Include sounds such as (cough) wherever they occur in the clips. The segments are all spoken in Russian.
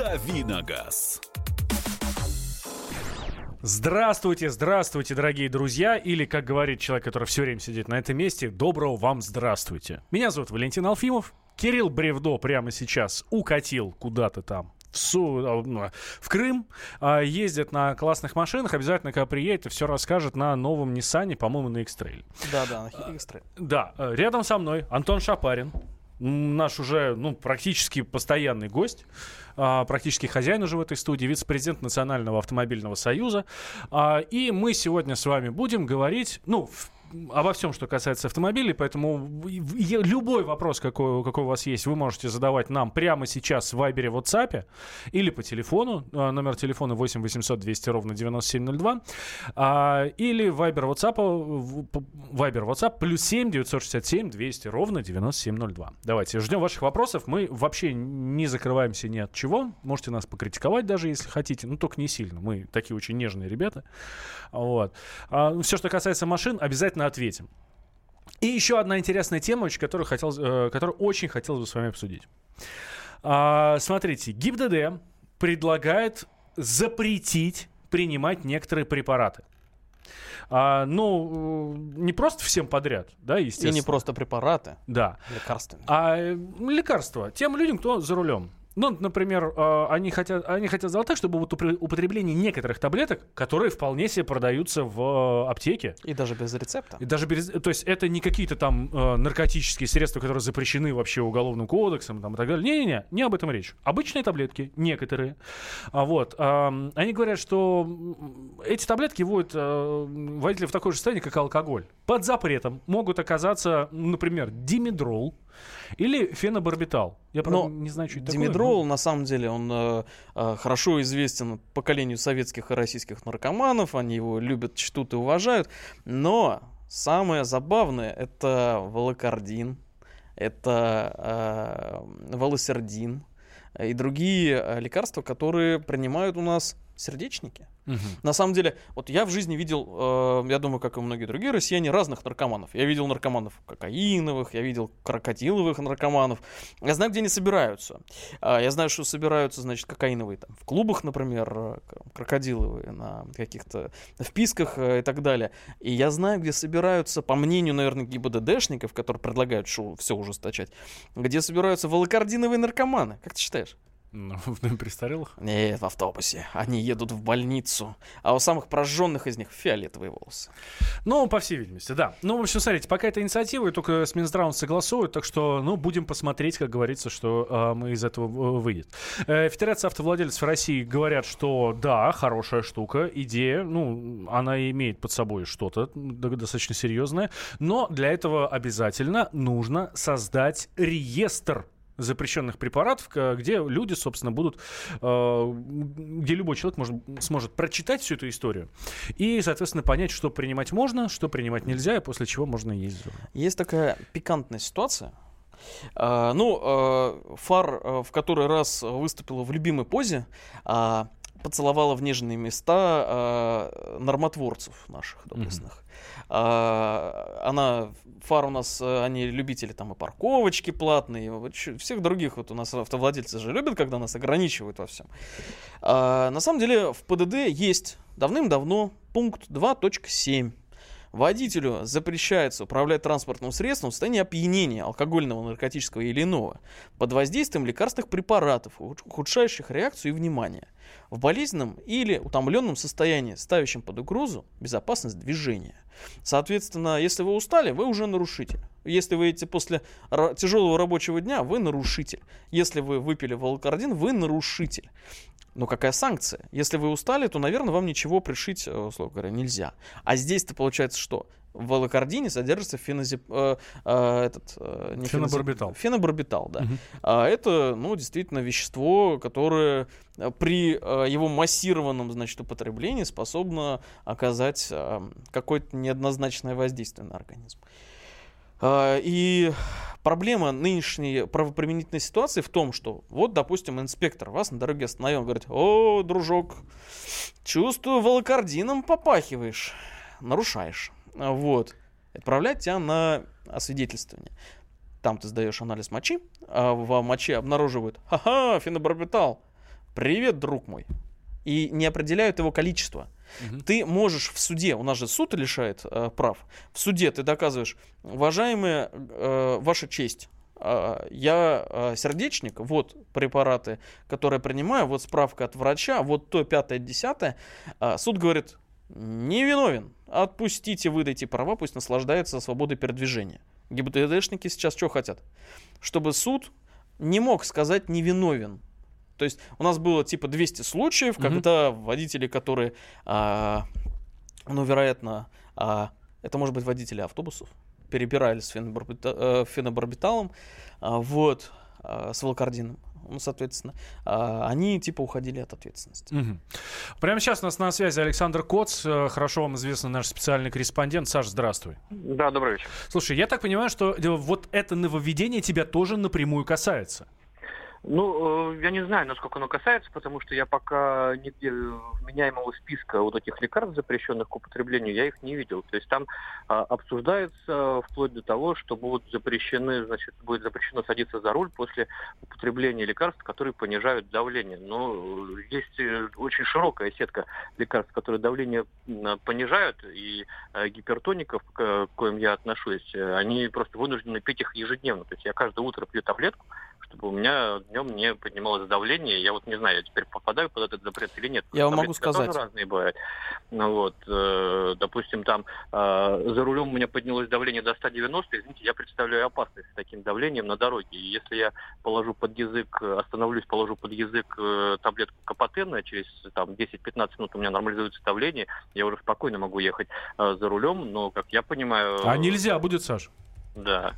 Давиногаз. Здравствуйте, здравствуйте, дорогие друзья, или, как говорит человек, который все время сидит на этом месте, доброго вам здравствуйте. Меня зовут Валентин Алфимов. Кирилл Бревдо прямо сейчас укатил куда-то там в, Су, а, ну, в Крым, а, ездит на классных машинах, обязательно, когда приедет, все расскажет на новом Ниссане, по-моему, на X-Trail. Да-да, на X-Trail. Да, э, рядом со мной Антон Шапарин, наш уже ну, практически постоянный гость, а, практически хозяин уже в этой студии, вице-президент Национального автомобильного союза. А, и мы сегодня с вами будем говорить, ну, в обо всем, что касается автомобилей, поэтому любой вопрос, какой, какой у вас есть, вы можете задавать нам прямо сейчас в Вайбере, WhatsApp или по телефону, а, номер телефона 8 800 200 ровно 9702, а, или Вайбер, WhatsApp, Вайбер, WhatsApp, плюс 7 967 200 ровно 9702. Давайте, ждем ваших вопросов, мы вообще не закрываемся ни от чего, можете нас покритиковать даже, если хотите, ну только не сильно, мы такие очень нежные ребята, вот. А, все, что касается машин, обязательно обязательно ответим. И еще одна интересная тема, которую, хотел, э, которую очень хотелось бы с вами обсудить. А, смотрите, ГИБДД предлагает запретить принимать некоторые препараты. А, ну, не просто всем подряд, да, естественно. И не просто препараты. Да. Лекарственные. А э, лекарства тем людям, кто за рулем. Ну, например, э, они хотят, они хотят сделать так, чтобы вот употребление некоторых таблеток, которые вполне себе продаются в э, аптеке. И даже без рецепта. И даже без, то есть это не какие-то там э, наркотические средства, которые запрещены вообще уголовным кодексом там, и так далее. Не-не-не, не об этом речь. Обычные таблетки, некоторые. А вот, они говорят, что эти таблетки вводят водители в такое же состояние, как алкоголь. Под запретом могут оказаться, например, димедрол, или фенобарбитал. Я, правда, Но не знаю, что это Димедрол, такое. на самом деле, он э, э, хорошо известен поколению советских и российских наркоманов. Они его любят, чтут и уважают. Но самое забавное — это волокардин, это э, волосердин и другие э, лекарства, которые принимают у нас сердечники. Угу. На самом деле, вот я в жизни видел, э, я думаю, как и многие другие россияне, разных наркоманов. Я видел наркоманов кокаиновых, я видел крокодиловых наркоманов. Я знаю, где они собираются. Э, я знаю, что собираются, значит, кокаиновые там в клубах, например, э, крокодиловые на каких-то вписках э, и так далее. И я знаю, где собираются, по мнению, наверное, ГИБДДшников, которые предлагают шоу все ужесточать, где собираются волокардиновые наркоманы. Как ты считаешь? Ну, в (laughs) престарелых? Нет, в автобусе. Они едут в больницу. А у самых прожженных из них фиолетовые волосы. Ну, по всей видимости, да. Ну, в общем, смотрите, пока это инициатива, и только с Минздравом согласуют, так что, ну, будем посмотреть, как говорится, что э, мы из этого выйдет. Э, Федерация автовладельцев России говорят, что да, хорошая штука, идея, ну, она имеет под собой что-то достаточно серьезное, но для этого обязательно нужно создать реестр запрещенных препаратов, где люди, собственно, будут, э, где любой человек может, сможет прочитать всю эту историю и, соответственно, понять, что принимать можно, что принимать нельзя, и после чего можно ездить. Есть такая пикантная ситуация. Uh, ну, uh, Фар в который раз выступила в любимой позе, поцеловала в нежные места нормотворцев наших доблестных. А, она, фар у нас, э, они любители там и парковочки платные, всех других вот у нас автовладельцы же любят, когда нас ограничивают во всем. А, на самом деле в ПДД есть давным-давно пункт 2.7 Водителю запрещается управлять транспортным средством в состоянии опьянения алкогольного, наркотического или иного под воздействием лекарственных препаратов, ухудшающих реакцию и внимание, в болезненном или утомленном состоянии, ставящем под угрозу безопасность движения. Соответственно, если вы устали, вы уже нарушитель. Если вы едете после тяжелого рабочего дня, вы нарушитель. Если вы выпили волокардин, вы нарушитель. Но какая санкция? Если вы устали, то, наверное, вам ничего пришить, э, условно говоря, нельзя. А здесь-то получается что? В волокордине содержится фенозип, э, э, этот, э, не фенобарбитал. Фенобарбитал, да. Угу. А это, ну, действительно вещество, которое э, при э, его массированном, значит, употреблении способно оказать э, какое-то неоднозначное воздействие на организм. Э, и Проблема нынешней правоприменительной ситуации в том, что вот, допустим, инспектор вас на дороге остановил, говорит, о, дружок, чувствую, волокордином попахиваешь, нарушаешь. Вот. Отправлять тебя на освидетельствование. Там ты сдаешь анализ мочи, а в моче обнаруживают, ха-ха, фенобарбитал. привет, друг мой, и не определяют его количество. Мгм. Ты можешь в суде, у нас же суд лишает э, прав, в суде ты доказываешь, уважаемая э, ваша честь, э, я э, сердечник, вот препараты, которые принимаю, вот справка от врача, вот то пятое, десятое. А суд говорит, не виновен, отпустите, выдайте права, пусть наслаждается свободой передвижения. ГИБДДшники сейчас что хотят? Чтобы суд не мог сказать невиновен. То есть у нас было типа 200 случаев, Мгм. когда водители, которые, а, ну, вероятно, а, это может быть водители автобусов, перебирали с фенобарбита- э, фенобарбиталом, а, вот, а, с волокордином, ну, соответственно, а, они типа уходили от ответственности. Мгм. Прямо сейчас у нас на связи Александр Коц, э, хорошо вам известный наш специальный корреспондент. Саш, здравствуй. Да, добрый вечер. Слушай, я так понимаю, что э, вот это нововведение тебя тоже напрямую касается. Ну, э, я не знаю, насколько оно касается, потому что я пока нигде вменяемого списка вот этих лекарств, запрещенных к употреблению, я их не видел. То есть там а, обсуждается вплоть до того, что будут запрещены, значит, будет запрещено садиться за руль после употребления лекарств, которые понижают давление. Но э, есть э, очень широкая сетка лекарств, которые давление понижают, и э, гипертоников, к коим я отношусь, э, они просто вынуждены пить их ежедневно. То есть я каждое утро пью таблетку, чтобы у меня днем не поднималось давление. Я вот не знаю, я теперь попадаю под этот запрет или нет. Я вам могу Таблетки тоже сказать. разные бывают. Ну вот, э, допустим, там э, за рулем у меня поднялось давление до 190, извините, я представляю опасность с таким давлением на дороге. И если я положу под язык, остановлюсь, положу под язык э, таблетку Капотена, через там 10-15 минут у меня нормализуется давление, я уже спокойно могу ехать э, за рулем, но, как я понимаю... А нельзя будет, Саш? Да.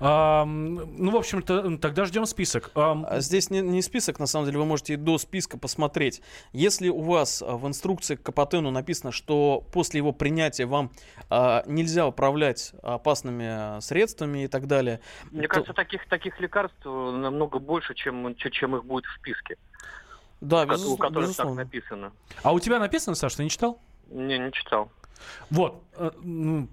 А, ну, в общем-то, тогда ждем список. А Здесь не, не список, на самом деле, вы можете и до списка посмотреть. Если у вас а, в инструкции к Капотену написано, что после его принятия вам а, нельзя управлять опасными средствами и так далее, Мне то- кажется, таких, таких лекарств э, намного больше, чем, чем- их будет в списке, да, ко- у безус- которых безусловно. так написано. А у тебя написано, Саш, ты не читал? Не, не читал. Вот, э,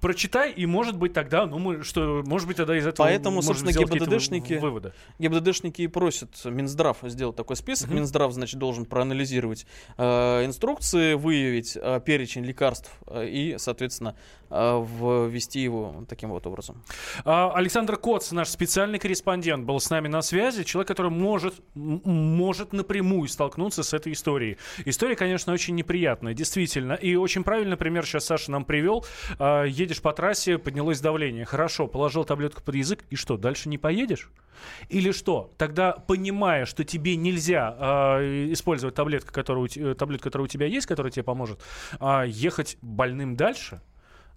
прочитай, и может быть тогда, ну, мы, что, может быть, тогда из этого Поэтому, собственно, ГИБДДшники вы- выводы. ГИБДДшники и просят Минздрав сделать такой список. Мгм. Минздрав, значит, должен проанализировать э, инструкции, выявить э, перечень лекарств э, и, соответственно, э, ввести его таким вот образом. А, Александр Коц, наш специальный корреспондент, был с нами на связи. Человек, который может, может напрямую столкнуться с этой историей. История, конечно, очень неприятная, действительно. И очень правильный пример сейчас Саша нам привел. А, едешь по трассе, поднялось давление. Хорошо, положил таблетку под язык. И что, дальше не поедешь? Или что? Тогда, понимая, что тебе нельзя а, использовать таблетку, которая у, те- таблетку, которая у тебя есть, которая тебе поможет, а, ехать больным дальше?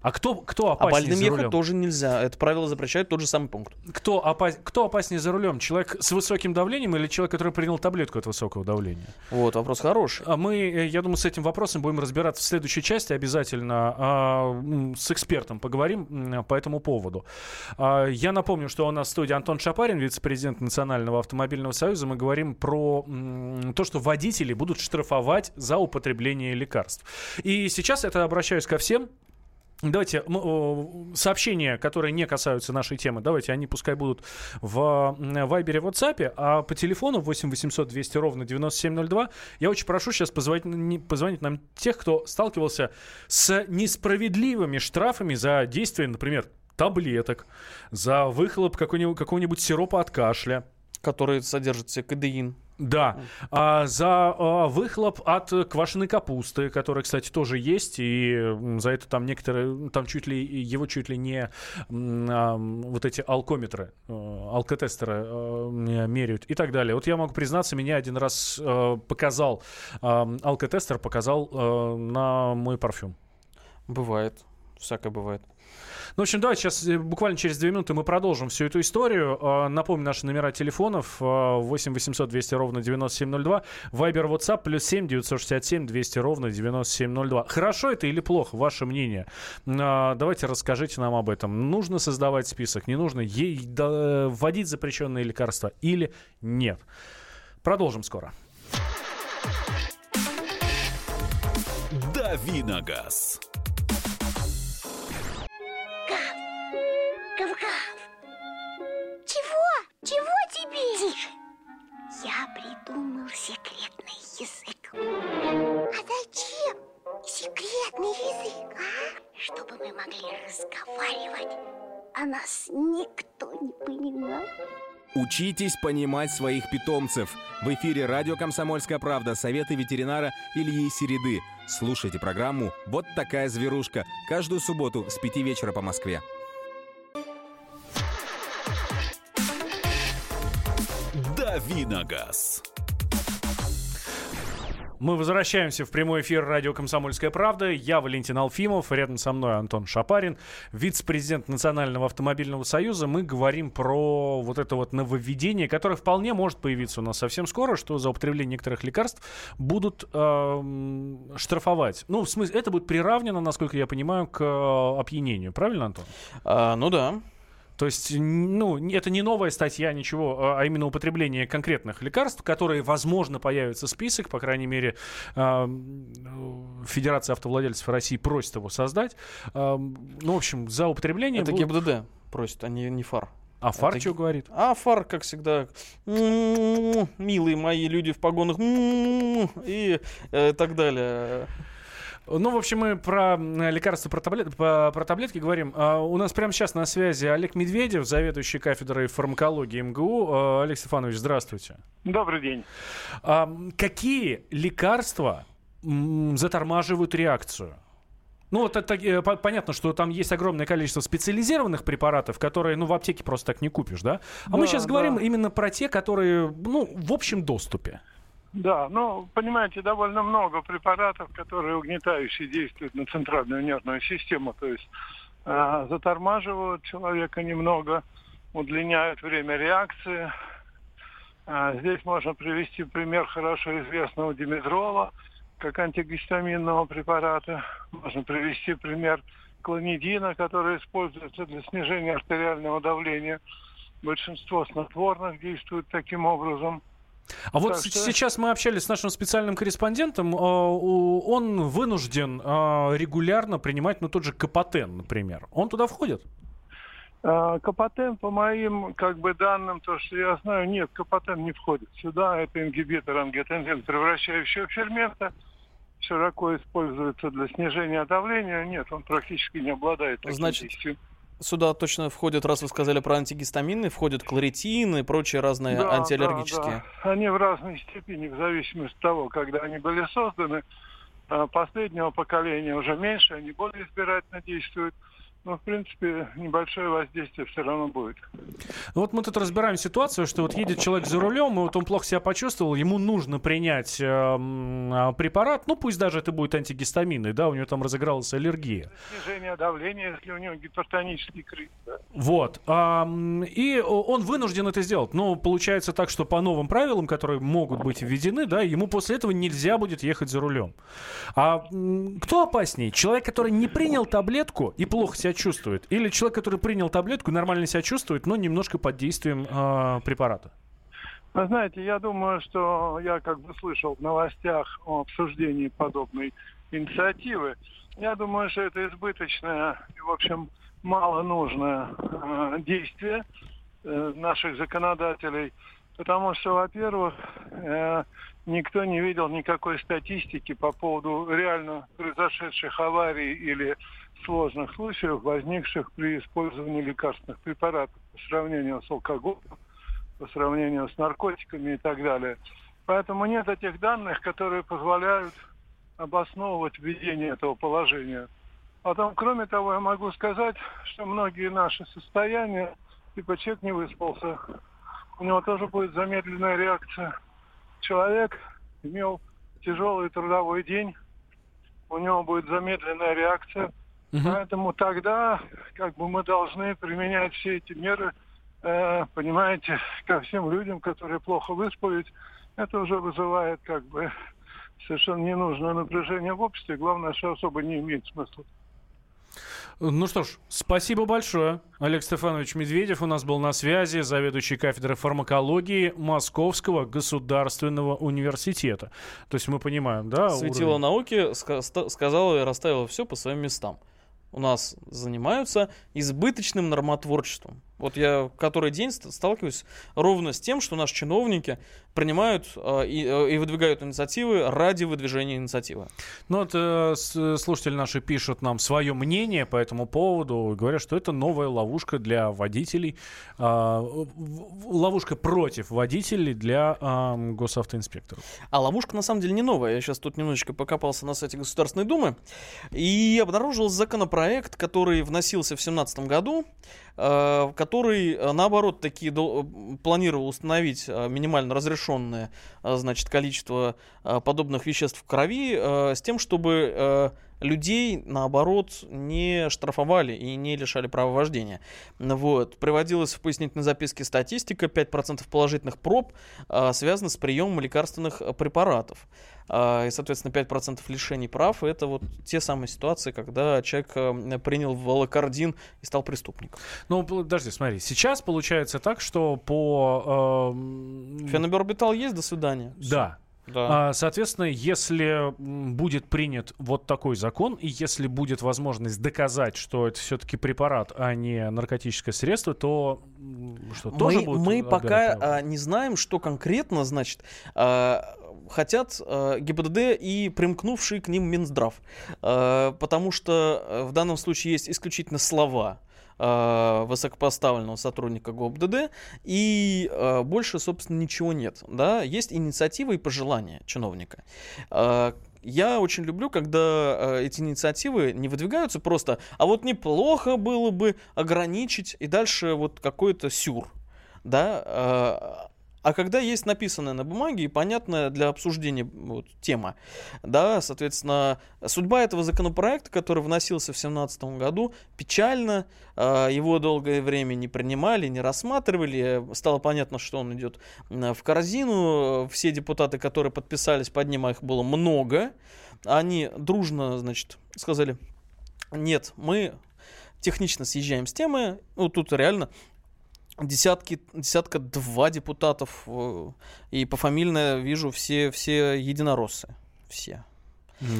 А кто, кто А опаснее больным за ехать рулем? тоже нельзя. Это правило запрещает тот же самый пункт. Кто, опа- кто опаснее за рулем? Человек с высоким давлением или человек, который принял таблетку от высокого давления? Вот, вопрос хороший. А мы, э, я думаю, с этим вопросом будем разбираться в следующей части обязательно. а, с экспертом поговорим по этому поводу. А, Я напомню, что у нас в студии Антон Шапарин, вице-президент Национального автомобильного союза. Мы говорим про м, то, что водители будут штрафовать за употребление лекарств. И сейчас это обращаюсь ко всем, Давайте о, сообщения, которые не касаются нашей темы, давайте они пускай будут в Вайбере, WhatsApp, а по телефону 8 800 200 ровно 9702 я очень прошу сейчас позвонить, позвонить нам тех, кто сталкивался с несправедливыми штрафами за действие, например, таблеток, за выхлоп какого-нибудь, какого-нибудь сиропа от кашля, который содержит в себе кадеин. Да, а, за а, выхлоп от квашеной капусты, которая, кстати, тоже есть, и за это там некоторые, там чуть ли его чуть ли не а, вот эти алкометры, э, алкотестеры м, меряют и так далее. Вот я могу признаться, меня один раз э, показал э, алкотестер, показал э, на мой парфюм. Бывает. Всякое бывает. Ну, в общем, давайте сейчас э, буквально через две минуты мы продолжим всю эту историю. Э, Напомню, наши номера телефонов э, 8 800 200 ровно 9702. Вайбер, WhatsApp, плюс 7 967 200 ровно 9702. Хорошо это или плохо? Ваше мнение. Э, Давайте расскажите нам об этом. Нужно создавать список? Не нужно? Ей вводить запрещенные лекарства или нет? Продолжим скоро. Давиногаз. Чего тебе? Тише. Я придумал секретный язык. А зачем секретный язык, а? Чтобы мы могли разговаривать, а нас никто не понимал. Учитесь понимать своих питомцев. В эфире радио «Комсомольская правда». Советы ветеринара Ильи Середы. Слушайте программу «Вот такая зверушка» каждую субботу с пяти вечера по Москве. Давиногаз. Мы возвращаемся в прямой эфир радио «Комсомольская правда». Я Валентин Алфимов, рядом со мной Антон Шапарин, вице-президент Национального автомобильного союза. Мы говорим про вот это вот нововведение, которое вполне может появиться у нас совсем скоро, что за употребление некоторых лекарств будут э, штрафовать. Ну, в смысле, это будет приравнено, насколько я понимаю, к э, опьянению. Правильно, Антон? А, ну да. То есть, ну, это не новая статья, ничего, а именно употребление конкретных лекарств, которые, возможно, появится список, по крайней мере, э, Федерация автовладельцев России просит его создать. Э, ну, в общем, за употребление... Это будут... ГИБДД просит, а не, не ФАР. А ФАР Это что говорит? А ФАР, как всегда, «М-м-м, милые мои люди в погонах, м-м-м», и э, так далее. Ну, в общем, мы про лекарства, про, таблет- про таблетки говорим. А, у нас прямо сейчас на связи Олег Медведев, заведующий кафедрой фармакологии МГУ. А, Олег Стефанович, здравствуйте. Добрый день. А, какие лекарства затормаживают реакцию? Ну, вот это, э, по- понятно, что там есть огромное количество специализированных препаратов, которые, ну, в аптеке просто так не купишь, да? А мы Да, сейчас да. говорим именно про те, которые, ну, в общем доступе. Да, ну, понимаете, довольно много препаратов, которые угнетающе действуют на центральную нервную систему, то есть э, затормаживают человека немного, удлиняют время реакции. А здесь можно привести пример хорошо известного димедрола, как антигистаминного препарата. Можно привести пример клонидина, который используется для снижения артериального давления. Большинство снотворных действуют таким образом. А вот Так с- что- сейчас мы общались с нашим специальным корреспондентом. у- Он вынужден э, регулярно принимать, ну, тот же Капотен, например. Он туда входит? А, Капотен, по моим как бы данным, то, что я знаю, нет, Капотен не входит сюда. Это ингибитор ангиотензин, превращающего в фермента. Широко используется для снижения давления. Нет, он практически не обладает таким Значит, действием. Сюда точно входят, раз вы сказали про антигистамины, входят кларитин и прочие разные Да, антиаллергические. да, да. Они в разной степени, в зависимости от того, когда они были созданы. А, Последнего поколения уже меньше, они более избирательно действуют. Но, в принципе, небольшое воздействие все равно будет. Ну, вот мы тут разбираем ситуацию, что вот едет человек за рулем, и вот он плохо себя почувствовал, ему нужно принять э, препарат, ну, пусть даже это будет антигистаминный, да, у него там разыгралась аллергия. Снижение давления, если у него гипертонический криз. да. Вот. М, и он вынужден это сделать. Но получается так, что по новым правилам, которые могут быть введены, да, ему после этого нельзя будет ехать за рулем. А кто опаснее? Человек, который не принял таблетку и плохо себя чувствует? Или человек, который принял таблетку нормально себя чувствует, но немножко под действием а, препарата? Вы знаете, я думаю, что я как бы слышал в новостях о обсуждении подобной инициативы. Я думаю, что это избыточное и, в общем, мало нужное э, действие э, наших законодателей, потому что, во-первых, э, никто не видел никакой статистики по поводу реально произошедших аварий или сложных случаев, возникших при использовании лекарственных препаратов по сравнению с алкоголем, по сравнению с наркотиками и так далее. Поэтому нет этих данных, которые позволяют обосновывать введение этого положения. Потом, кроме того, я могу сказать, что многие наши состояния, типа человек не выспался, у него тоже будет замедленная реакция. Человек имел тяжелый трудовой день, у него будет замедленная реакция. Поэтому тогда как бы мы должны применять все эти меры, э, понимаете, ко всем людям, которые плохо выспались. Это уже вызывает как бы совершенно ненужное напряжение в обществе. Главное, что особо не имеет смысла. Ну что ж, спасибо большое. Олег Стефанович Медведев у нас был на связи, заведующий кафедрой фармакологии Московского государственного университета. То есть мы понимаем, да? Светило уровень? науки ска- сказала и расставила все по своим местам. У нас занимаются избыточным нормотворчеством. Вот я который день ст- сталкиваюсь ровно с тем, что наши чиновники принимают э, и, э, и выдвигают инициативы ради выдвижения инициативы. Ну вот э, слушатели наши пишут нам свое мнение по этому поводу, говорят, что это новая ловушка для водителей, а, ловушка против водителей для а, госавтоинспекторов. А ловушка на самом деле не новая. Я сейчас тут немножечко покопался на сайте Государственной Думы и обнаружил законопроект, который вносился в 2017 году, э, который, э, наоборот, таки дол- э, планировал установить э, минимально разрешенное, значит, количество подобных веществ в крови с тем, чтобы людей, наоборот, не штрафовали и не лишали права вождения. Вот. Приводилась в пояснительной записке статистика, 5% положительных проб э, связаны с приемом лекарственных э, препаратов. А, И, соответственно, 5% лишений прав — это вот те самые ситуации, когда человек э, принял волокордин и стал преступником. Ну, подожди, смотри, сейчас получается так, что по... эм, Фенобербитал есть, до свидания. Да, Да. А, Соответственно, если будет принят вот такой закон, и если будет возможность доказать, что это все-таки препарат, а не наркотическое средство, то что, тоже мы, будут мы пока а, не знаем, что конкретно, значит, а, хотят а, ГИБДД и примкнувший к ним Минздрав. Потому что а, в данном случае есть исключительно слова а, высокопоставленного сотрудника ГОБДД, и а, больше, собственно, ничего нет. Да? Есть инициатива и пожелания чиновника. А, я очень люблю, когда э, эти инициативы не выдвигаются просто, а вот неплохо было бы ограничить и дальше вот какой-то сюр, да, э, а когда есть написанное на бумаге и понятная для обсуждения вот, тема, да, соответственно, судьба этого законопроекта, который вносился в 2017 году, печально, э, его долгое время не принимали, не рассматривали, стало понятно, что он идет в корзину, все депутаты, которые подписались под ним, а их было много, они дружно, значит, сказали, нет, мы технично съезжаем с темы, ну, тут реально десятки, десятка два депутатов, э, и пофамильно вижу все, все единороссы, все.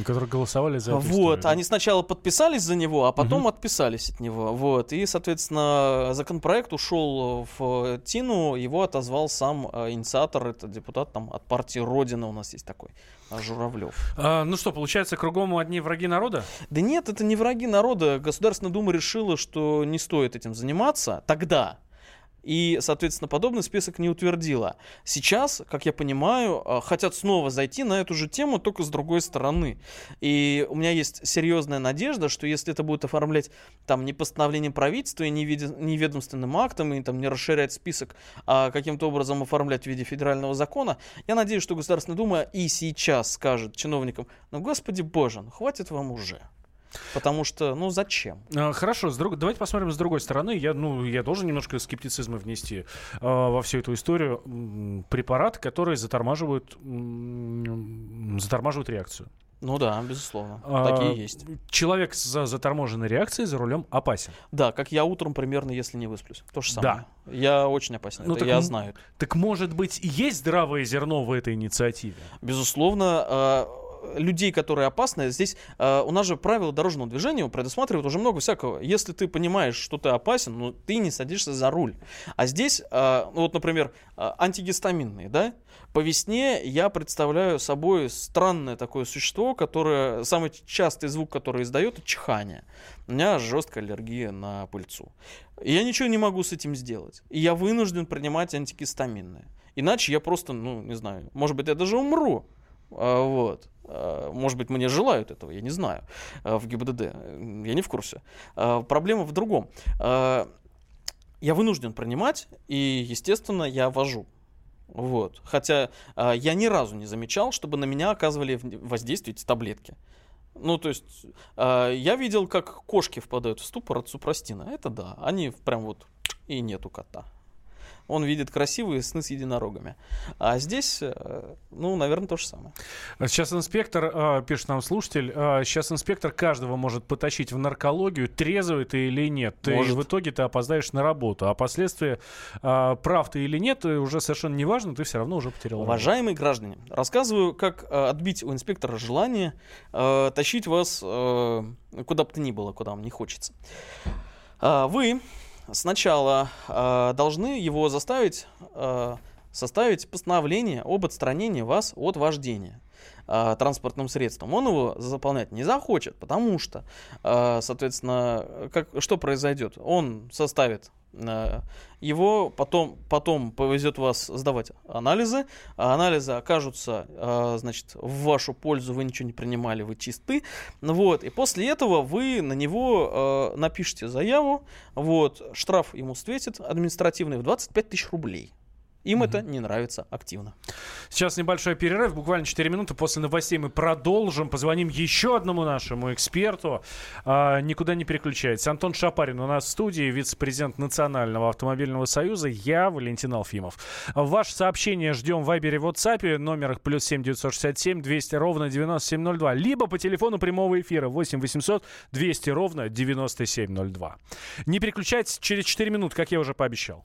Которые голосовали за эту Вот, историю, они сначала подписались за него, а потом Мгм. отписались от него. Вот, и, соответственно, законопроект ушел в Тину, его отозвал сам э, инициатор, это депутат там от партии Родина у нас есть такой, э, Журавлев. А, ну что, получается, кругом одни враги народа? Да нет, это не враги народа. Государственная Дума решила, что не стоит этим заниматься тогда. И, соответственно, подобный список не утвердила. Сейчас, как я понимаю, э, хотят снова зайти на эту же тему, только с другой стороны. И у меня есть серьезная надежда, что если это будет оформлять там не постановлением правительства и не, виде- не ведомственным актом, и там не расширять список, а каким-то образом оформлять в виде федерального закона, я надеюсь, что Государственная Дума и сейчас скажет чиновникам, ну, господи боже, ну, хватит вам уже. Потому что, ну, зачем? А, Хорошо, с друг- давайте посмотрим с другой стороны. Я, ну, я должен немножко скептицизма внести а, во всю эту историю. Препараты, которые затормаживают, затормаживают реакцию. Ну да, безусловно. А, Такие есть. Человек с заторможенной реакцией за рулем опасен. Да, как я утром примерно, если не высплюсь. То же самое. Я очень опасен. Ну, это так я знаю. Так может быть, и есть здравое зерно в этой инициативе? Безусловно, э, людей, которые опасны, здесь э, у нас же правила дорожного движения предусматривают уже много всякого. Если ты понимаешь, что ты опасен, ну ты не садишься за руль. А здесь, э, ну, вот, например, э, антигистаминные, да? По весне я представляю собой странное такое существо, которое самый частый звук, который издает, это чихание. У меня жесткая аллергия на пыльцу. Я ничего не могу с этим сделать. И я вынужден принимать антигистаминные. Иначе я просто, ну, не знаю, может быть, я даже умру. А, Вот. А, Может быть, мне желают этого, я не знаю, а, в ГИБДД. Я не в курсе. Проблема в другом. Я вынужден принимать, и, естественно, я вожу. Вот. Хотя я ни разу не замечал, чтобы на меня оказывали воздействие эти таблетки. Ну, то есть, я видел, как кошки впадают в ступор от супрастина. Это да, они прям вот и нету кота. Он видит красивые сны с единорогами. А здесь, э, ну, наверное, то же самое. Сейчас инспектор, а, пишет нам слушатель, а, сейчас инспектор каждого может потащить в наркологию, трезвый ты или нет. Может. в итоге ты опоздаешь на работу. А последствия, а, прав ты или нет, э, уже совершенно не важно, ты все равно уже потерял работу. Уважаемые граждане, рассказываю, как э, отбить у инспектора желание тащить вас куда бы то ни было, куда вам не хочется. Вы сначала э, должны его заставить э, составить постановление об отстранении вас от вождения э, транспортным средством. Он его заполнять не захочет, потому что, э, соответственно, как, что произойдет? Он составит Э, его потом, потом повезет вас сдавать анализы, а анализы окажутся, значит, в вашу пользу, вы ничего не принимали, вы чисты, вот, и после этого вы на него напишите заяву, вот, штраф ему светит административный в 25 тысяч рублей. Им mm это не нравится активно. Сейчас небольшой перерыв, буквально 4 минуты. После новостей мы продолжим. Позвоним еще одному нашему эксперту. А, никуда не переключайтесь. Антон Шапарин у нас в студии, вице-президент Национального автомобильного союза. Я Валентин Алфимов. Ваше сообщение ждем в Вайбере, в WhatsApp. Номер плюс 7 967 200 ровно 9702. Либо по телефону прямого эфира 8 800 200 ровно 9702. Не переключайтесь через 4 минуты, как я уже пообещал.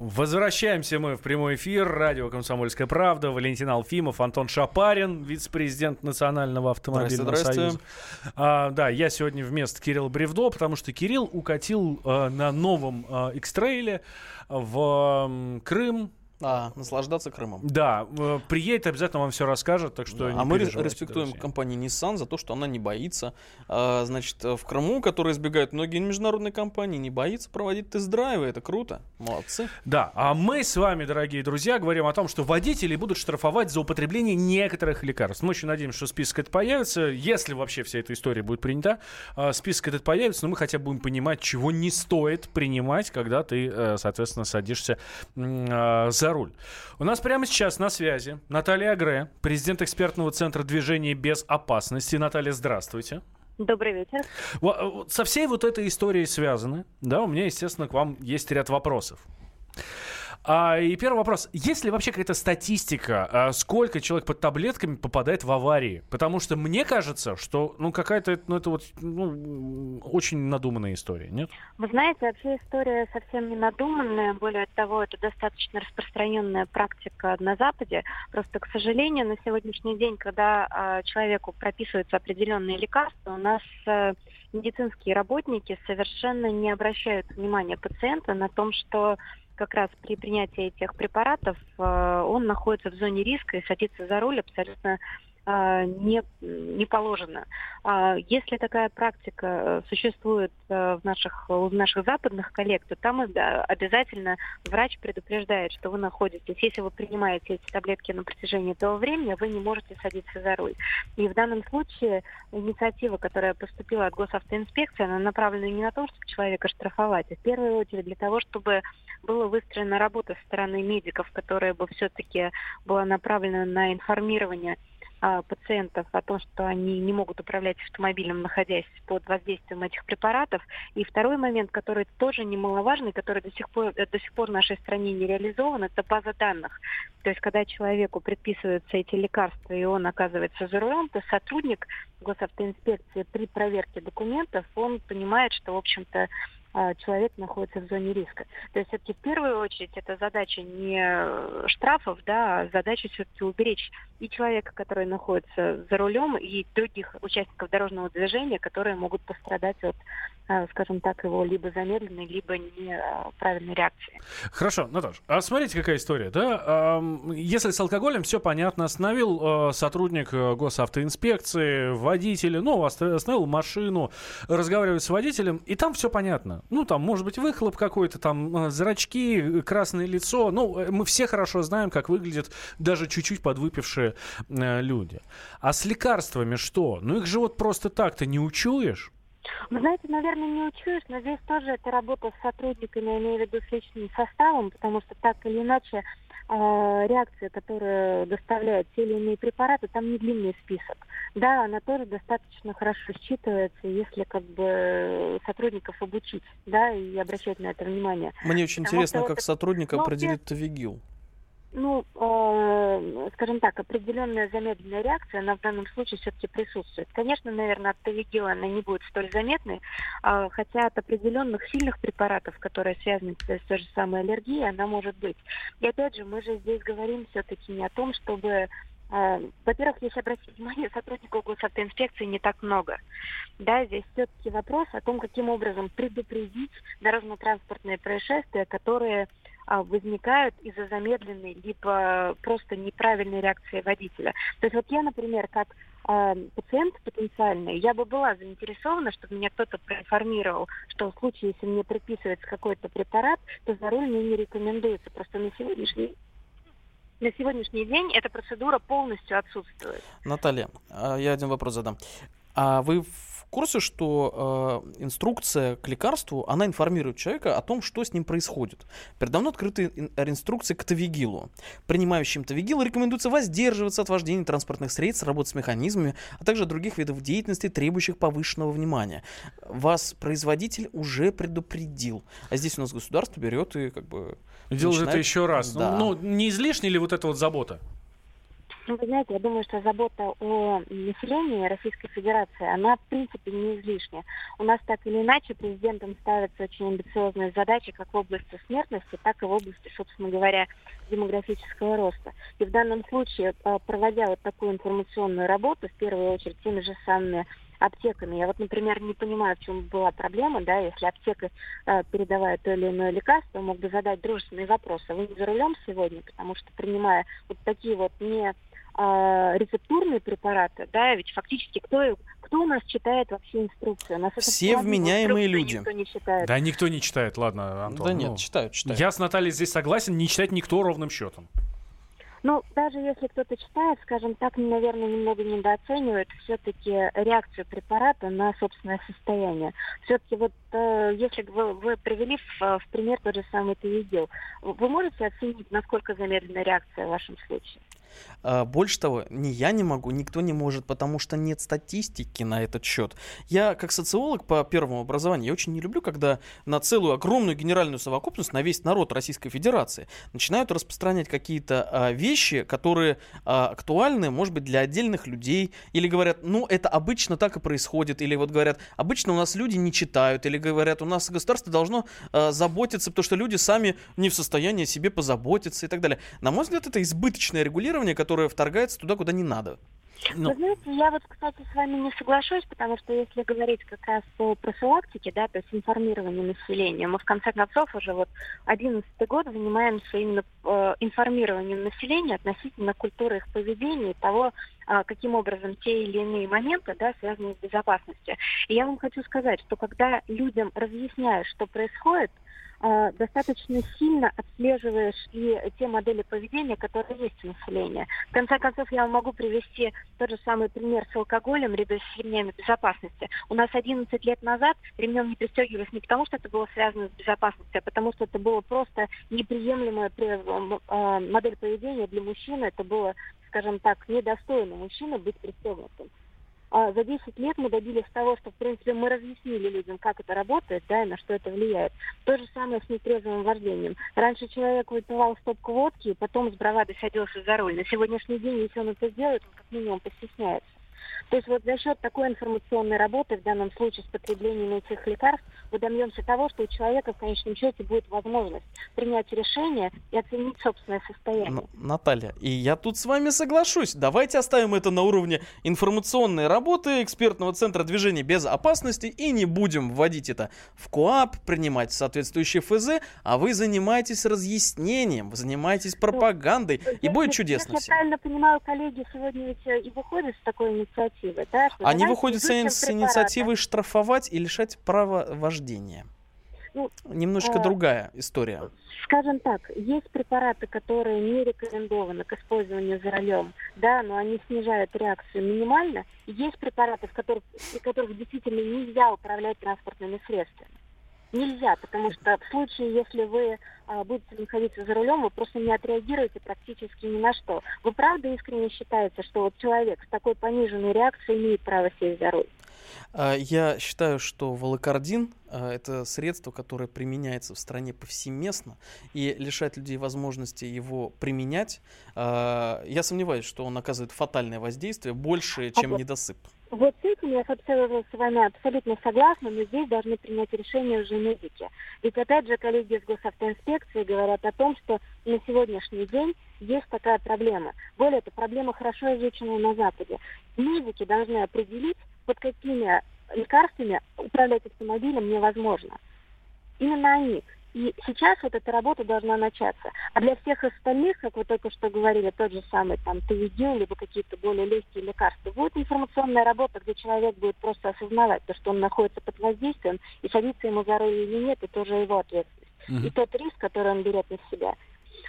Возвращаемся мы в прямой эфир. Радио «Комсомольская правда». Валентин Алфимов, Антон Шапарин, вице-президент Национального автомобильного здрасте, союза. А, да, я сегодня вместо Кирилла Бревдо, потому что Кирилл укатил а, на новом а, X-трейле в а, Крым, а, наслаждаться Крымом. Да, э, приедет, обязательно вам все расскажет, так что да, А мы респектуем компанию Nissan за то, что она не боится. А, значит, в Крыму, который избегают многие международные компании, не боится проводить тест-драйвы. Это круто. Молодцы. Да, а мы с вами, дорогие друзья, говорим о том, что водители будут штрафовать за употребление некоторых лекарств. Мы очень надеемся, что список этот появится. Если вообще вся эта история будет принята, а, список этот появится, но мы хотя бы будем понимать, чего не стоит принимать, когда ты, э, соответственно, садишься а, за руль. У нас прямо сейчас на связи Наталья Агре, президент экспертного центра движения без опасности. Наталья, здравствуйте. Добрый вечер. Э, со всей вот этой историей связаны, да, у меня, естественно, к вам есть ряд вопросов. А, и первый вопрос. Есть ли вообще какая-то статистика, а, сколько человек под таблетками попадает в аварии? Потому что мне кажется, что ну какая-то ну, это вот ну, очень надуманная история, нет? Вы знаете, вообще история совсем не надуманная. Более того, это достаточно распространенная практика на Западе. Просто, к сожалению, на сегодняшний день, когда а, человеку прописываются определенные лекарства, у нас а, медицинские работники совершенно не обращают внимания пациента на том, что как раз при принятии этих препаратов э, он находится в зоне риска и садится за руль абсолютно не, не положено. А если такая практика э, существует в наших, у наших западных коллег, то там обязательно врач предупреждает, что вы находитесь, если вы принимаете эти таблетки на протяжении этого времени, вы не можете садиться за руль. И в данном случае инициатива, которая поступила от госавтоинспекции, она направлена не на то, чтобы человека штрафовать, а в первую очередь для того, чтобы была выстроена работа со стороны медиков, которая бы все-таки была направлена на информирование а, пациентов о том, что они не могут управлять автомобилем, находясь под воздействием этих препаратов. И второй момент, который тоже немаловажный, который до сих пор, до сих пор в нашей стране не реализован, это база данных. То есть, когда человеку предписываются эти лекарства, и он оказывается за рулем, то сотрудник госавтоинспекции при проверке документов, он понимает, что, в общем-то, а, человек находится в зоне риска. То есть все-таки в первую очередь это задача не штрафов, да, а задача все-таки уберечь и человека, который находится за рулем, и других участников дорожного движения, которые могут пострадать от, а, скажем так, его либо замедленной, либо неправильной реакции. Хорошо, Наташа, а смотрите, какая история, да? Если с алкоголем все понятно, остановил сотрудник э, госавтоинспекции, водителя, ну, остановил машину, разговаривает с водителем, и там все понятно ну, там, может быть, выхлоп какой-то, там, э, зрачки, красное лицо. Ну, э, мы все хорошо знаем, как выглядят даже чуть-чуть подвыпившие э, люди. А с лекарствами что? Ну, их же вот просто так-то не учуешь. Вы знаете, наверное, не учусь, но здесь тоже это работа с сотрудниками, я имею в виду с личным составом, потому что так или иначе э, реакция, которая доставляет те или иные препараты, там не длинный список. Да, она тоже достаточно хорошо считывается, если как бы сотрудников обучить, да, и обращать на это внимание. Мне очень Потому интересно, как вот сотрудник ну, определит тавигил. Ну, э, скажем так, определенная замедленная реакция, она в данном случае все-таки присутствует. Конечно, наверное, от тавигила она не будет столь заметной, а, хотя от определенных сильных препаратов, которые связаны с той же самой аллергией, она может быть. И опять же, мы же здесь говорим все-таки не о том, чтобы э, во-первых, если обратить внимание, (laughs) сотрудников госавтоинспекции не так много. Да, здесь все-таки вопрос о том, каким образом предупредить дорожно-транспортные происшествия, которые возникают из-за замедленной либо просто неправильной реакции водителя. То есть вот я, например, как э, пациент потенциальный, я бы была заинтересована, чтобы меня кто-то проинформировал, что в случае, если мне предписывается какой-то препарат, то за руль мне не рекомендуется. Просто на сегодняшний на сегодняшний день эта процедура полностью отсутствует. Наталья, а, я один вопрос задам. А вы в курсе, что э, инструкция к лекарству, она информирует человека о том, что с ним происходит? Передо мной открыты ин- инструкции к тавигилу. Принимающим тавигил рекомендуется воздерживаться от вождения транспортных средств, работать с механизмами, а также других видов деятельности, требующих повышенного внимания. Вас производитель уже предупредил. А здесь у нас государство берет и как бы... Делает это начинает- еще раз. Да. Ну, ну, не излишне ли вот эта вот забота? Ну, вы знаете, я думаю, что забота о населении Российской Федерации, она в принципе не излишняя. У нас так или иначе президентом ставятся очень амбициозные задачи как в области смертности, так и в области, собственно говоря, демографического роста. И в данном случае, э, проводя вот такую информационную работу, в первую очередь теми же самыми аптеками. Я вот, например, не понимаю, в чем была проблема, да, если аптека э, передавая то или иное лекарство, мог бы задать дружественные вопросы. Вы не за рулем сегодня, потому что принимая вот такие вот не а, рецептурные препараты, да, ведь фактически кто, кто у нас читает вообще инструкцию? У нас Все вменяемые люди. Никто не читает. Да никто не читает, ладно, Антон. да нет, ну, читают, читают. Я с Натальей здесь согласен, не читать никто ровным счетом. Ну, даже если кто-то читает, скажем так, наверное, немного недооценивает все-таки реакцию препарата на собственное состояние. Все-таки вот э, если вы, вы привели в, в пример тот же самый Тавидил, вы можете оценить, насколько замедленная реакция в вашем случае? А, Больше того, ни я не могу, никто не может, потому что нет статистики на этот счет. Я, как социолог по первому образованию, я очень не люблю, когда на целую огромную генеральную совокупность, на весь народ Российской Федерации начинают распространять какие-то а, вещи, которые а, актуальны, может быть, для отдельных людей, или говорят, ну, это обычно так и происходит, или вот говорят, обычно у нас люди не читают, или говорят, у нас государство должно заботиться, потому что люди сами не в состоянии себе позаботиться и так далее. На мой взгляд, это избыточное регулирование, которое вторгается туда, куда не надо. Ну. Вы знаете, я вот, кстати, с вами не соглашусь, потому что если говорить как раз о профилактике, да, то есть информированию населения, мы в конце концов уже вот 11 год занимаемся именно э, информированием населения относительно культуры их поведения и того, а, каким образом те или иные моменты, да, связаны с безопасностью. И я вам хочу сказать, что когда людям разъясняешь, что происходит, а, достаточно сильно отслеживаешь и те модели поведения, которые есть у населения. В конце концов, я могу привести тот же самый пример с алкоголем, либо с ремнями безопасности. У нас 11 лет назад ремнем не пристегивались не потому, что это было связано с безопасностью, а потому что это было просто неприемлемая а, модель поведения для мужчины. Это было, скажем так, недостойно мужчины быть пристегнутым. А за 10 лет мы добились того, что, в принципе, мы разъяснили людям, как это работает, да, и на что это влияет. То же самое с нетрезвым вождением. Раньше человек выпивал стопку водки, и потом с бравадой садился за руль. На сегодняшний день, если он это сделает, он как минимум постесняется. То есть вот за счет такой информационной работы, в данном случае с потреблением этих лекарств, мы добьемся того, что у человека в конечном счете будет возможность принять решение и оценить собственное состояние. Н- Наталья, и я тут с вами соглашусь. Давайте оставим это на уровне информационной работы экспертного центра движения без опасности и не будем вводить это в КОАП, принимать соответствующие ФЗ, а вы занимаетесь разъяснением, вы занимаетесь пропагандой, и Если- будет чудесно Если я правильно понимаю, коллеги сегодня ведь э, и выходят с такой инициативой, да? что Они выходят с, инициативой штрафовать и лишать права вождения. Ну, Немножко а, другая история. Скажем так, есть препараты, которые не рекомендованы к использованию за рулем, да, но они снижают реакцию минимально. Есть препараты, в которых, при которых действительно нельзя управлять транспортными средствами. Нельзя, потому что в случае, если вы а, будете находиться за рулем, вы просто не отреагируете практически ни на что. Вы правда искренне считаете, что вот человек с такой пониженной реакцией имеет право сесть за руль? А, Я считаю, что волокордин а, это средство, которое применяется в стране повсеместно и лишает людей возможности его применять. А, Я сомневаюсь, что он оказывает фатальное воздействие больше, чем недосып. Вот с этим я абсолютно с вами абсолютно согласна, но здесь должны принять решение уже медики. Ведь опять же коллеги из госавтоинспекции говорят о том, что на сегодняшний день есть такая проблема. Более того, проблема хорошо изучена на Западе. Медики должны определить, под какими лекарствами управлять автомобилем невозможно. Именно они. И сейчас вот эта работа должна начаться. А для всех остальных, как вы только что говорили, тот же самый там Тавидил, либо какие-то более легкие лекарства, будет информационная работа, где человек будет просто осознавать то, что он находится под воздействием, и садиться ему за руль или нет, это уже его ответственность. Мгм. И тот риск, который он берет на себя.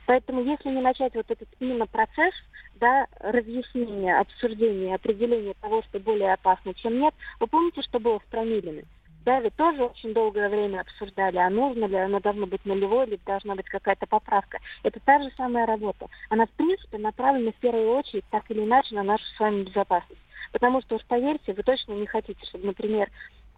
Поэтому если не начать вот этот именно процесс, да, разъяснения, обсуждения, определения того, что более опасно, чем нет, вы помните, что было с промиллами? Да, ведь тоже очень долгое время обсуждали, а нужно ли, оно должно быть нулевое, или должна быть какая-то поправка. Это та же самая работа. Она, в принципе, направлена в первую очередь так или иначе на нашу с вами безопасность. Потому что уж поверьте, вы точно не хотите, чтобы, например,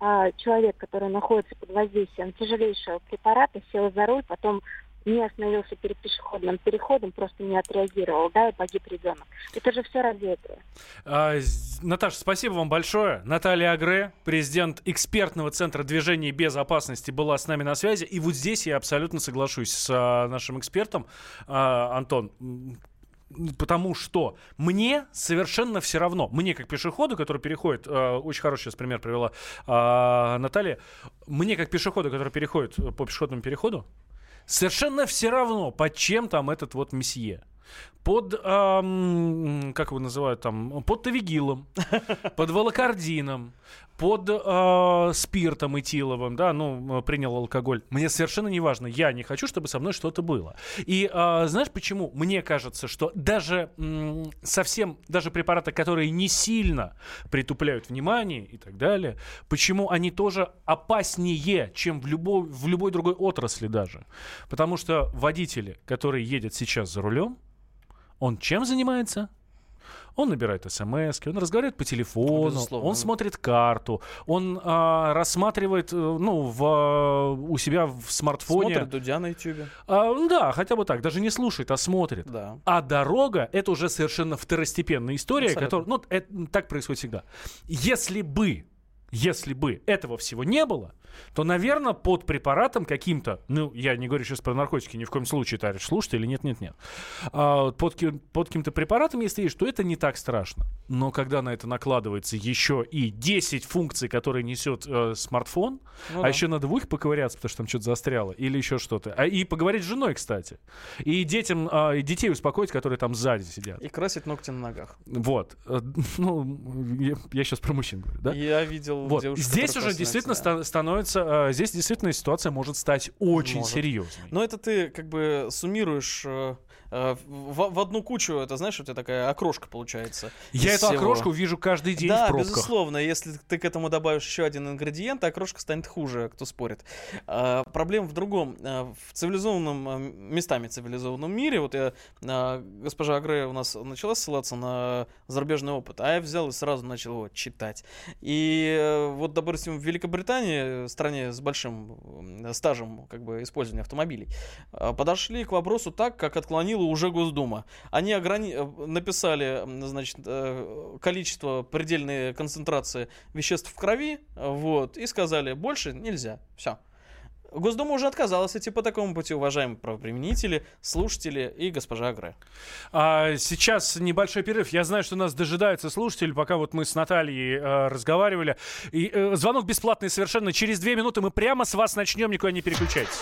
а, человек, который находится под воздействием тяжелейшего препарата, сел за руль, потом не остановился перед пешеходным переходом, просто не отреагировал, да, и погиб ребенок. Это же все ради этого. А, Наташа, спасибо вам большое. Наталья Агре, президент экспертного центра движения безопасности, была с нами на связи. И вот здесь я абсолютно соглашусь с а, нашим экспертом, а, Антон. Потому что мне совершенно все равно, мне как пешеходу, который переходит, э, очень хороший сейчас пример привела а, Наталья, мне как пешеходу, который переходит э, по пешеходному переходу, совершенно все равно, под чем там этот вот месье. Под, ам, как его называют там, под тавигилом, (laughs) под волокордином, под а, спиртом этиловым, да, ну, м, принял алкоголь. Мне совершенно не важно. Я не хочу, чтобы со мной что-то было. И а, знаешь почему? Мне кажется, что даже м, совсем, даже препараты, которые не сильно притупляют внимание и так далее, почему они тоже опаснее, чем в любой, в любой другой отрасли даже. Потому что водители, которые едет сейчас за рулем, он чем занимается? Он набирает смс, он разговаривает по телефону, Безусловно. он смотрит карту, он а, рассматривает, э, ну, в, у себя в смартфоне. Смотрит Дудя на Ютьюбе. А, ну да, хотя бы так, даже не слушает, а смотрит. Да. А дорога это уже совершенно второстепенная история, Абсолютно. которая, ну, это, так происходит всегда. Если бы, если бы этого всего не было, то, наверное, под препаратом каким-то, ну, я не говорю сейчас про наркотики, ни в коем случае, товарищ слушатель, нет, нет, нет. А, под, под каким-то препаратом, если есть, то это не так страшно. Но когда на это накладывается еще и 10 функций, которые несет э, смартфон, Ну а да. еще надо в их поковыряться, потому что там что-то застряло, или еще что-то. А, и поговорить с женой, кстати. И детям, а, и детей успокоить, которые там сзади сидят. И красить ногти на ногах. Вот. Э, Ну, я, сейчас про мужчин говорю, да? Я видел Вот. девушек, Здесь уже действительно ста- становится, э, здесь действительно ситуация может стать очень Может. серьезной. Но это ты как бы суммируешь э, в, в одну кучу, это знаешь, у тебя такая окрошка получается. Я эту всего. окрошку вижу каждый день да, в пробках. безусловно, если ты к этому добавишь еще один ингредиент, окрошка станет хуже, кто спорит. А, проблема в другом. А, в цивилизованном, местами цивилизованном мире, вот я, а, госпожа Агрея у нас начала ссылаться на зарубежный опыт, а я взял и сразу начал его читать. И э, вот, допустим, в Великобритании, стране с большим стажем как бы, использования автомобилей, подошли к вопросу так, как отклонила уже Госдума. Они ограни... э, написали, значит, э, количество предельной концентрации веществ в крови, вот, и сказали, больше нельзя. Все. Госдума уже отказалась идти по такому пути, уважаемые правоприменители, слушатели и госпожа Агре. А, сейчас небольшой перерыв. Я знаю, что нас дожидаются слушатели, пока вот мы с Натальей э, разговаривали. И э, звонок бесплатный совершенно. Через две минуты мы прямо с вас начнем, никуда не переключайтесь.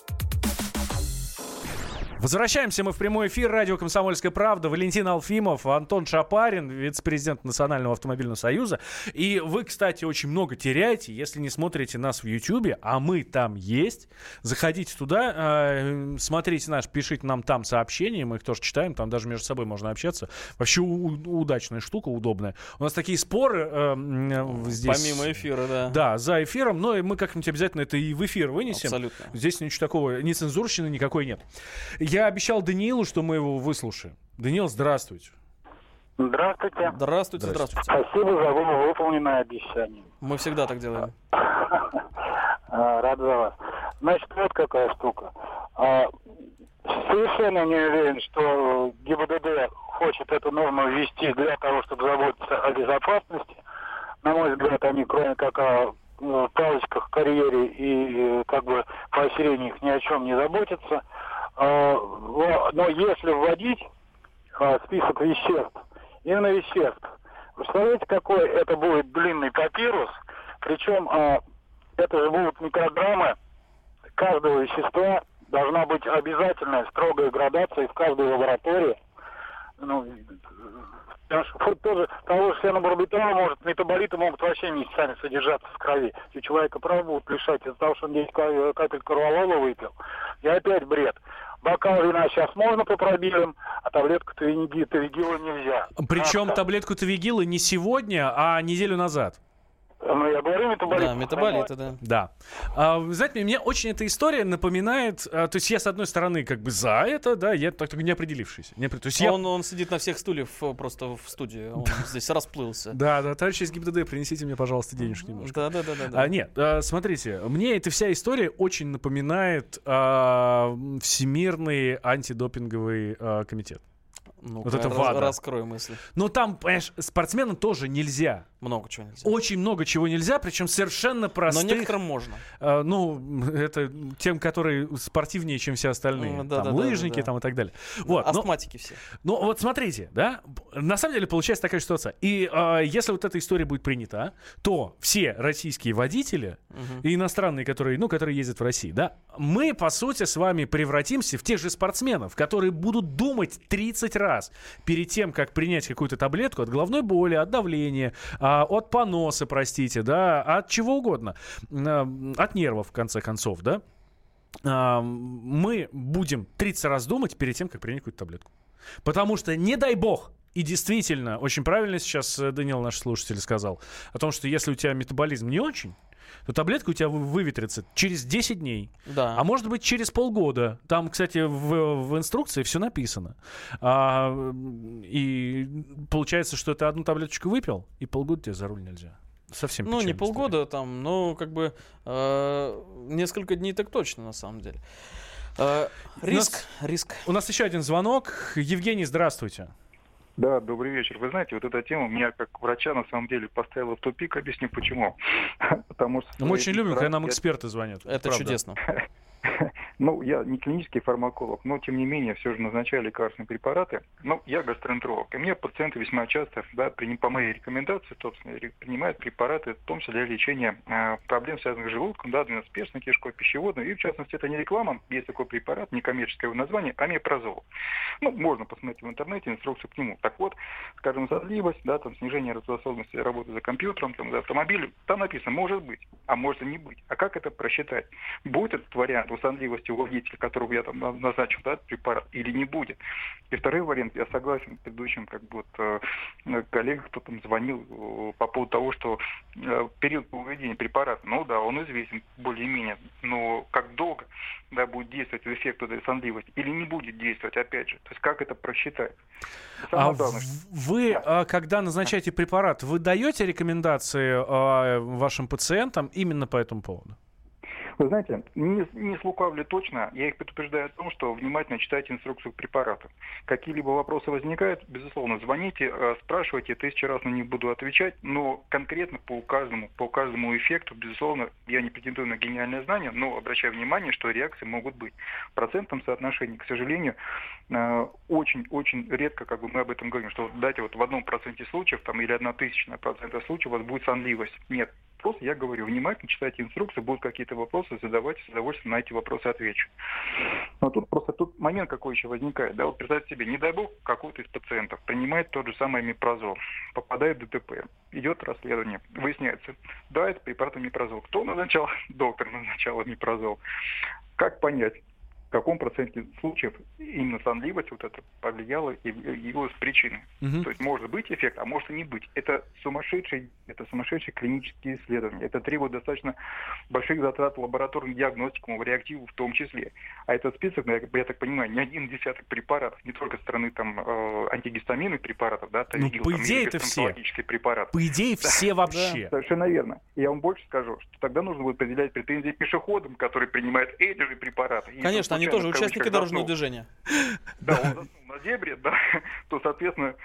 Возвращаемся мы в прямой эфир. Радио «Комсомольская правда». Валентин Алфимов, Антон Шапарин, вице-президент Национального автомобильного союза. И вы, кстати, очень много теряете, если не смотрите нас в Ютьюбе, а мы там есть. Заходите туда, э, смотрите наш, пишите нам там сообщения, мы их тоже читаем, там даже между собой можно общаться. Вообще у- удачная штука, удобная. У нас такие споры э, м, здесь. Помимо эфира, да. Да, за эфиром, но мы как-нибудь обязательно это и в эфир вынесем. Абсолютно. Здесь ничего такого, ни цензурщины никакой нет. Я обещал Даниилу, что мы его выслушаем. Даниил, здравствуйте. Здравствуйте. Здравствуйте, здравствуйте. Спасибо за выполненное обещание. Мы всегда так делаем. (laughs) А, Рад за вас. Значит, вот какая штука. А, Совершенно не уверен, что ГИБДД хочет эту норму ввести для того, чтобы заботиться о безопасности. На мой взгляд, они, кроме как о э, палочках карьере и э, как бы поощрениях ни о чем не заботятся. Во- Но если вводить а, список веществ, именно веществ, представляете, какой это будет длинный папирус, причем а, это же будут микрограммы каждого вещества, должна быть обязательная строгая градация в каждой лаборатории. Ну, тоже того же фенобарбитала может, метаболиты могут вообще месяцами содержаться в крови. И человека прав будут лишать из-за того, что он 10 ка- капель корвалола выпил. И опять бред. Бокал вина сейчас можно по пробилам, а таблетку тавиги- тавигила нельзя. Причем таблетку Тавигила не сегодня, а неделю назад. Ну, я говорю метаболиты. Да, метаболиты, да. Да. А, вы знаете, мне очень эта история напоминает... а, то есть я, с одной стороны, как бы за это, да, я так не определившийся. Не, то есть я... Он, он сидит на всех стульях э, просто в студии. Он здесь расплылся. Да, да, товарищи из ГИБДД, принесите мне, пожалуйста, денежки немножко. Да, да, да, да. да. А, нет, а, смотрите, мне эта вся история очень напоминает а, Всемирный антидопинговый а, комитет. Ну-ка, вот это раз- ВАДА. Раскрой мысли. Но там, понимаешь, спортсменам тоже нельзя. Много чего нельзя. Очень много чего нельзя, причем совершенно Но простых. некоторым можно. а, ну, (laughs) это тем, которые спортивнее, чем все остальные. М, да, там да, лыжники да, да. там и так далее. Вот, но- Астматики все. Ну, вот смотрите, да, на самом деле получается такая ситуация. И а, если вот эта история будет принята, то все российские водители и иностранные, которые, ну, которые ездят в России, да, мы, по сути, с вами превратимся в тех же спортсменов, которые будут думать 30 раз перед тем, как принять какую-то таблетку от головной боли, от давления, а, от поноса, простите, да, от чего угодно, а, от нервов, в конце концов, да. А, мы будем 30 раз думать перед тем, как принять какую-то таблетку. Потому что, не дай бог, и действительно, очень правильно сейчас э, Данил, наш слушатель, сказал, о том, что если у тебя метаболизм не очень, то таблетка у тебя вы- выветрится через 10 дней. Да. А может быть, через полгода. Там, кстати, в, в инструкции все написано. А, и получается, что ты одну таблеточку выпил, и полгода тебе за руль нельзя. Совсем Ну, не полгода там, но как бы э, несколько дней так точно, на самом деле. Э, риск, риск. У нас еще один звонок. Евгений, здравствуйте. Да, добрый вечер. Вы знаете, вот эта тема меня как врача на самом деле поставила в тупик. Объясню почему. (laughs) Потому что... Ну, Мы очень любим, когда нам эксперты звонят. Это чудесно. (laughs) (laughs) Ну, я не клинический фармаколог, но тем не менее все же назначаю лекарственные препараты. Ну, я гастроэнтеролог. И мне пациенты весьма часто, да, по моей рекомендации, собственно, принимают препараты, в том числе для лечения э, проблем, связанных с желудком, да, двенадцатиперстной кишкой, пищеводной. И, в частности, это не реклама, есть такой препарат, некоммерческое его название, амипрозол. Ну, можно посмотреть в интернете инструкцию к нему. Так вот, скажем, сонливость, да, там, снижение работоспособности работы за компьютером, там, за автомобилем, там написано, может быть, а может и не быть. А как это просчитать? Будет этот вариант у сонливости у водителя, которого я там на- назначил, да, препарат, или не будет? И второй вариант, я согласен с предыдущим, как бы, вот, э, коллегой, кто там звонил э, по поводу того, что э, период поведения препарата, ну да, он известен более-менее, но как долго, да, будет действовать эффект этой сонливости или не будет действовать, опять же, то есть как это просчитать? Самое А главное, вы, а, когда назначаете препарат, вы даете рекомендации а, вашим пациентам именно по этому поводу? Вы знаете, не, не слукавлю точно, я их предупреждаю о том, что внимательно читайте инструкцию препарата. Какие-либо вопросы возникают, безусловно, звоните, э, спрашивайте, тысячу раз на них буду отвечать, но конкретно по каждому, по каждому эффекту, безусловно, я не претендую на гениальное знание, но обращаю внимание, что реакции могут быть. В процентном соотношении, к сожалению, очень-очень редко, как бы мы об этом говорим, что дайте вот в одном проценте случаев, там, или одна тысячная процента случаев у вас будет сонливость. Нет, просто я говорю, внимательно читайте инструкцию, будут какие-то вопросы, задавайте, с удовольствием на эти вопросы отвечу. Но тут просто тут момент какой еще возникает. Да, вот представьте себе, не дай бог, какой-то из пациентов принимает тот же самый мипрозол, попадает в ДТП, идет расследование, выясняется, да, это препарат мипрозол. Кто назначал? (laughs) Доктор назначал мипрозол. Как понять? В каком проценте случаев именно сонливость вот это повлияла и явилась причиной. Угу. То есть может быть эффект, а может и не быть. Это сумасшедшие, это сумасшедшие клинические исследования. Это требует достаточно больших затрат лабораторных диагностикумов, реактивов в том числе. А этот список, я, я так понимаю, не один десяток препаратов, не только стороны там э, антигистаминных препаратов, да, ну, по идее это все. Препараты. По идее все вообще. Да, совершенно верно. Я вам больше скажу, что тогда нужно будет определять претензии пешеходам, которые принимают эти же препараты. Конечно, они тоже участники дорожного движения. Да, он заснул на зебре, да, (laughs) то, соответственно,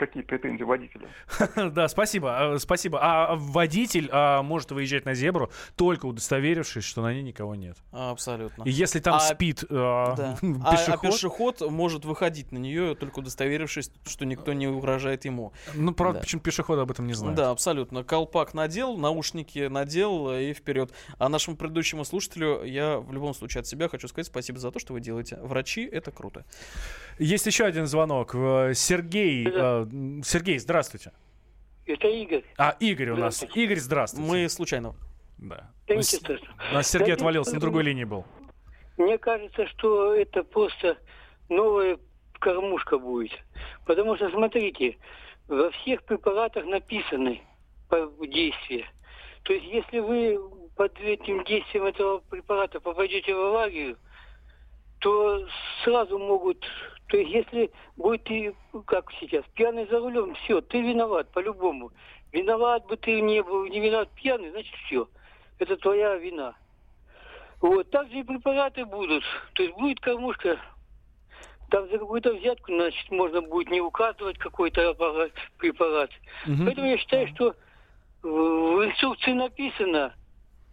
какие претензии водителя. (laughs) Да, спасибо. А, спасибо. А водитель а, может выезжать на зебру, только удостоверившись, что на ней никого нет. Абсолютно. И если там а, спит а, да. пешеход... (laughs) А, а пешеход может выходить на нее, только удостоверившись, что никто не угрожает ему. Ну, правда, да. почему пешеход об этом не знает. Да, абсолютно. Колпак надел, наушники надел и вперед. А нашему предыдущему слушателю я в любом случае от себя хочу сказать спасибо за то, что вы делаете. Врачи — это круто. Есть еще один звонок. Э, Сергей, да. э, Сергей, здравствуйте. Это Игорь. А, Игорь у нас. Игорь, здравствуйте. Мы случайно. Да. У нас Сергей отвалился, на другой линии был. Мне кажется, что это просто новая кормушка будет. Потому что, смотрите, во всех препаратах написаны действия. То есть, если вы под этим действием этого препарата попадете в аварию, то сразу могут то есть, если будет ты, как сейчас, пьяный за рулем, все, ты виноват по-любому. Виноват бы ты не был, не виноват пьяный, значит все. Это твоя вина. Вот, также и препараты будут. То есть будет кормушка, там за какую-то взятку, значит, можно будет не указывать какой-то препарат. Угу. Поэтому я считаю, что в инструкции написано,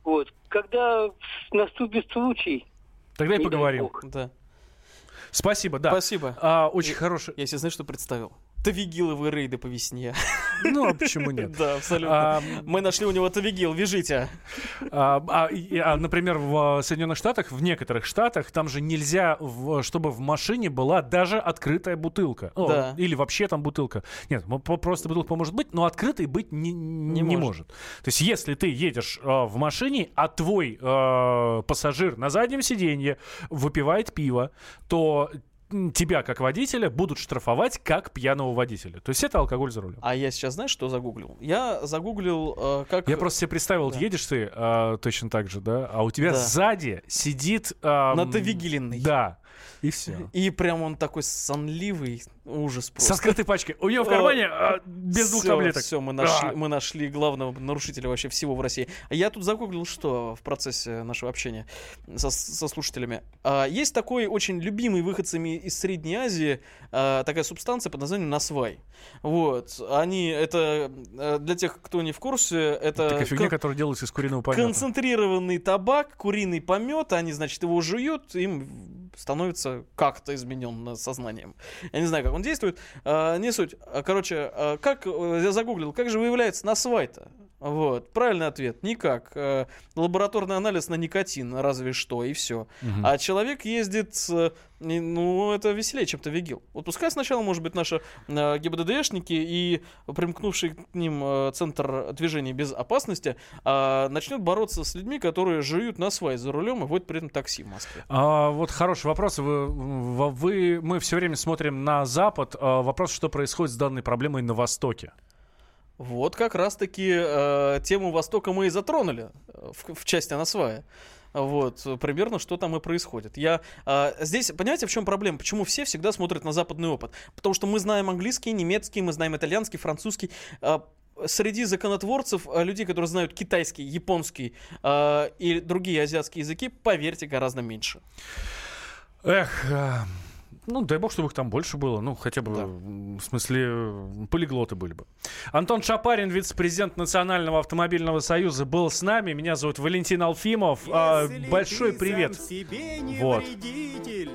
вот, когда наступит случай... Тогда и поговорим. Да. Спасибо, да. Спасибо. А, очень я, хороший. Я себе знаешь, что представил? Тавигиловые рейды по весне. (laughs) Ну, а почему нет? Да, абсолютно. А, Мы нашли у него Тавигил, вяжите. А, а, а, например, в Соединенных Штатах, в некоторых штатах, там же нельзя, в, чтобы в машине была даже открытая бутылка. Да. О, или вообще там бутылка. Нет, просто бутылка может быть, но открытой быть не, не, не может. может. То есть, если ты едешь э, в машине, а твой э, пассажир на заднем сиденье выпивает пиво, то тебя как водителя будут штрафовать как пьяного водителя. То есть это алкоголь за рулем. А я сейчас знаешь, что загуглил? Я загуглил, э, как... Я просто себе представил, да. едешь ты э, точно так же, да, а у тебя да. сзади сидит... Э, Натавигиленный. Да. И все. (laughs) И прям он такой сонливый, ужас просто. Со скрытой пачкой. У него в кармане а, без двух таблеток. Все, мы нашли, мы нашли главного нарушителя вообще всего в России. Я тут загуглил, что в процессе нашего общения со, со слушателями. А, есть такой очень любимый выходцами из Средней Азии а, такая субстанция под названием насвай. Вот. Они, это, э, для тех, кто не в курсе, это... Такая фигня, кон- которая делается из куриного помета. Концентрированный табак, куриный помет, они, значит, его жуют, им становится как-то изменен сознанием. Я не знаю, как он действует. А, не суть. А, короче, а, как э, я загуглил, как же выявляется насвай-то? Вот. Правильный ответ. Никак. Э, лабораторный анализ на никотин, разве что, и все. Угу. А человек ездит, э, ну, это веселее, чем то вигил. Вот пускай сначала, может быть, наши э, ГИБДДшники и примкнувший к ним Центр движения без опасности начнет бороться с людьми, которые жуют на свай за рулем и водят при этом такси в Москве. А, вот хороший вопрос. Вы, вы, мы все время смотрим на Запад. А, вопрос, что происходит с данной проблемой на Востоке? Вот как раз-таки э, тему Востока мы и затронули э, в, в части Анасвая. Вот, примерно что там и происходит. Я э, здесь, понимаете, в чем проблема? Почему все всегда смотрят на западный опыт? Потому что мы знаем английский, немецкий, мы знаем итальянский, французский. Э, среди законотворцев, э, людей, которые знают китайский, японский э, и другие азиатские языки, поверьте, гораздо меньше. Эх, э, ну, дай бог, чтобы их там больше было. Ну, хотя бы, да. в смысле, полиглоты были бы. Антон Шапарин, вице-президент Национального автомобильного союза, был с нами. Меня зовут Валентин Алфимов. А, большой привет. себе не вот. вредитель,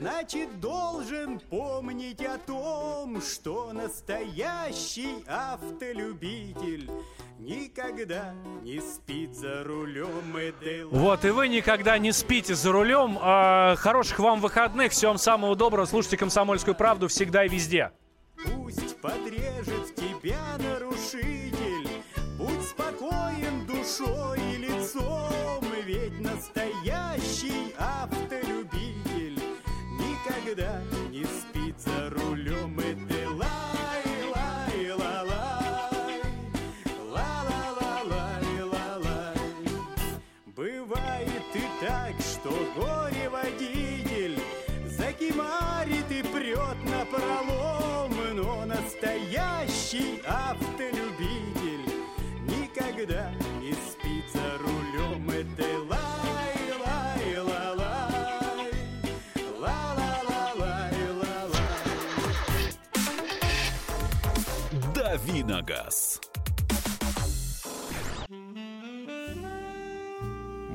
Значит, должен помнить о том, что настоящий автолюбитель никогда не спит за рулем. Вот, и вы никогда не спите за рулем. А, хороших вам выходных, всем самого доброго. Слушайте «Комсомольскую правду» всегда и везде. Пусть подрежет тебя нарушитель,